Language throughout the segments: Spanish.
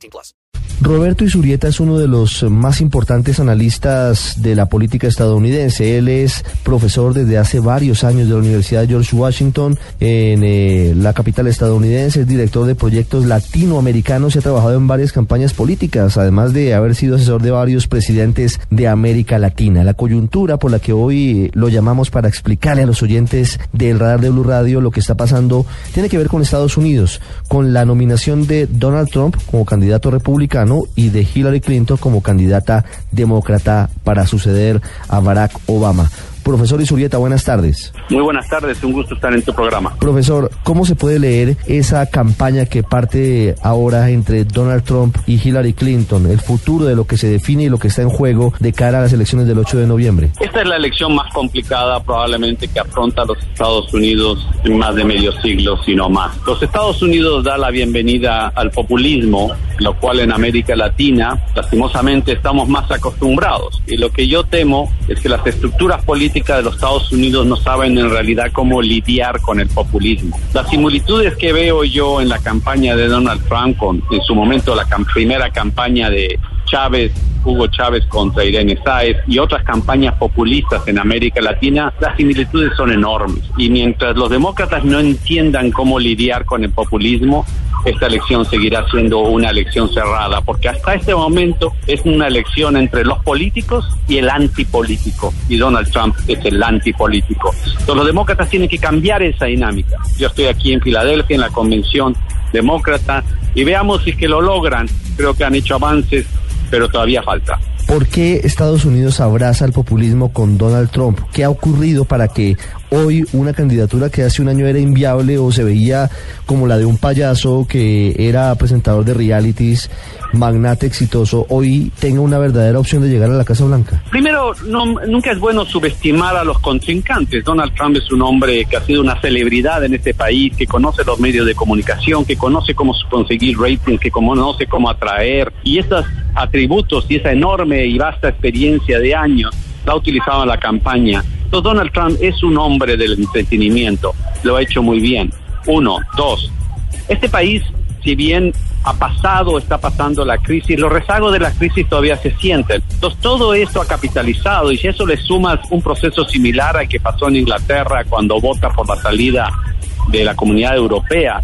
18 plus. Roberto Isurieta es uno de los más importantes analistas de la política estadounidense. Él es profesor desde hace varios años de la Universidad George Washington en eh, la capital estadounidense. Es director de proyectos latinoamericanos y ha trabajado en varias campañas políticas, además de haber sido asesor de varios presidentes de América Latina. La coyuntura por la que hoy lo llamamos para explicarle a los oyentes del radar de Blue Radio lo que está pasando tiene que ver con Estados Unidos, con la nominación de Donald Trump como candidato republicano y de Hillary Clinton como candidata demócrata para suceder a Barack Obama. Profesor Isurieta, buenas tardes. Muy buenas tardes, un gusto estar en tu programa. Profesor, ¿cómo se puede leer esa campaña que parte ahora entre Donald Trump y Hillary Clinton, el futuro de lo que se define y lo que está en juego de cara a las elecciones del 8 de noviembre? Esta es la elección más complicada probablemente que afronta los Estados Unidos en más de medio siglo, si no más. Los Estados Unidos da la bienvenida al populismo, lo cual en América Latina, lastimosamente, estamos más acostumbrados. Y lo que yo temo es que las estructuras políticas de los Estados Unidos no saben en realidad cómo lidiar con el populismo. Las similitudes que veo yo en la campaña de Donald Trump, con, en su momento la primera campaña de Chávez, Hugo Chávez contra Irene Sáez y otras campañas populistas en América Latina, las similitudes son enormes. Y mientras los demócratas no entiendan cómo lidiar con el populismo, esta elección seguirá siendo una elección cerrada, porque hasta este momento es una elección entre los políticos y el antipolítico, y Donald Trump es el antipolítico. Entonces los demócratas tienen que cambiar esa dinámica. Yo estoy aquí en Filadelfia, en la convención demócrata, y veamos si es que lo logran. Creo que han hecho avances, pero todavía falta. ¿Por qué Estados Unidos abraza el populismo con Donald Trump? ¿Qué ha ocurrido para que hoy una candidatura que hace un año era inviable o se veía como la de un payaso que era presentador de realities, magnate exitoso, hoy tenga una verdadera opción de llegar a la Casa Blanca? Primero, no, nunca es bueno subestimar a los contrincantes. Donald Trump es un hombre que ha sido una celebridad en este país, que conoce los medios de comunicación, que conoce cómo conseguir rating, que conoce cómo atraer. Y estos atributos y esa enorme y vasta experiencia de años la ha utilizado en la campaña. Entonces Donald Trump es un hombre del entretenimiento, lo ha hecho muy bien. Uno, dos. Este país, si bien ha pasado, está pasando la crisis, los rezagos de la crisis todavía se sienten. Entonces todo esto ha capitalizado y si eso le sumas un proceso similar al que pasó en Inglaterra cuando vota por la salida de la comunidad europea,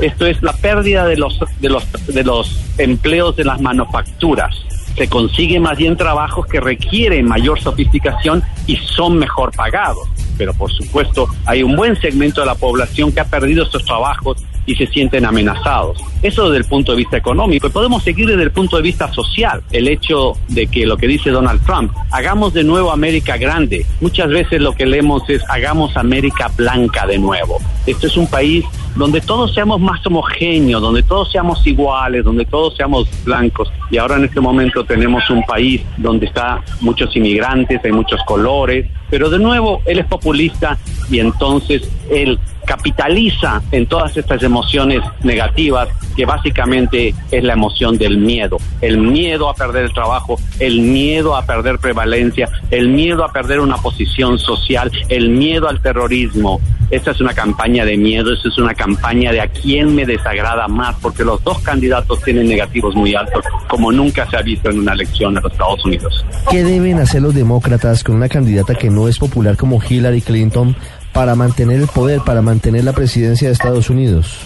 esto es la pérdida de los, de los, de los empleos de las manufacturas se consigue más bien trabajos que requieren mayor sofisticación y son mejor pagados. Pero por supuesto hay un buen segmento de la población que ha perdido estos trabajos y se sienten amenazados. Eso desde el punto de vista económico. Y podemos seguir desde el punto de vista social. El hecho de que lo que dice Donald Trump, hagamos de nuevo América grande. Muchas veces lo que leemos es hagamos América blanca de nuevo. Esto es un país donde todos seamos más homogéneos, donde todos seamos iguales, donde todos seamos blancos. Y ahora en este momento tenemos un país donde está muchos inmigrantes, hay muchos colores, pero de nuevo él es populista y entonces él capitaliza en todas estas emociones negativas que básicamente es la emoción del miedo, el miedo a perder el trabajo, el miedo a perder prevalencia, el miedo a perder una posición social, el miedo al terrorismo. Esta es una campaña de miedo, esta es una campaña de a quién me desagrada más, porque los dos candidatos tienen negativos muy altos, como nunca se ha visto en una elección en los Estados Unidos. ¿Qué deben hacer los demócratas con una candidata que no es popular como Hillary Clinton para mantener el poder, para mantener la presidencia de Estados Unidos?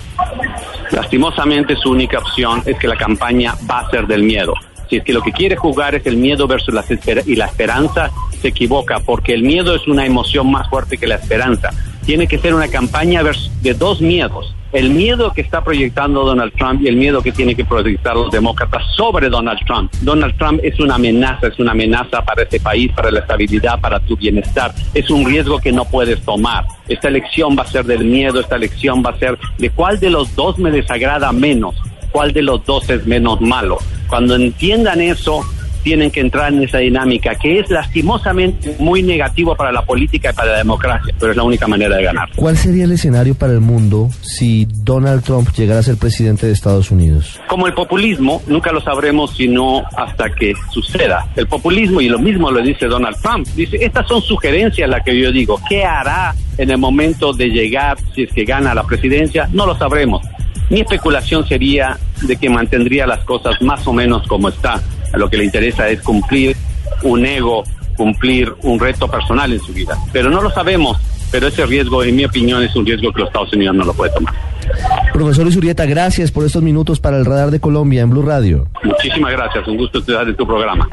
Lastimosamente su única opción es que la campaña va a ser del miedo. Si es que lo que quiere jugar es el miedo versus la y la esperanza, se equivoca, porque el miedo es una emoción más fuerte que la esperanza. Tiene que ser una campaña de dos miedos el miedo que está proyectando Donald Trump y el miedo que tienen que proyectar los demócratas sobre Donald Trump. Donald Trump es una amenaza, es una amenaza para este país, para la estabilidad, para tu bienestar. Es un riesgo que no puedes tomar. Esta elección va a ser del miedo, esta elección va a ser de cuál de los dos me desagrada menos cuál de los dos es menos malo. Cuando entiendan eso, tienen que entrar en esa dinámica que es lastimosamente muy negativo para la política y para la democracia, pero es la única manera de ganar. ¿Cuál sería el escenario para el mundo si Donald Trump llegara a ser presidente de Estados Unidos? Como el populismo, nunca lo sabremos sino hasta que suceda. El populismo, y lo mismo lo dice Donald Trump, dice, estas son sugerencias las que yo digo, ¿qué hará en el momento de llegar si es que gana la presidencia? No lo sabremos. Mi especulación sería de que mantendría las cosas más o menos como está lo que le interesa es cumplir un ego, cumplir un reto personal en su vida. Pero no lo sabemos, pero ese riesgo, en mi opinión, es un riesgo que los Estados Unidos no lo puede tomar. Profesor Isurieta, gracias por estos minutos para el Radar de Colombia en Blue Radio. Muchísimas gracias, un gusto estar en tu programa.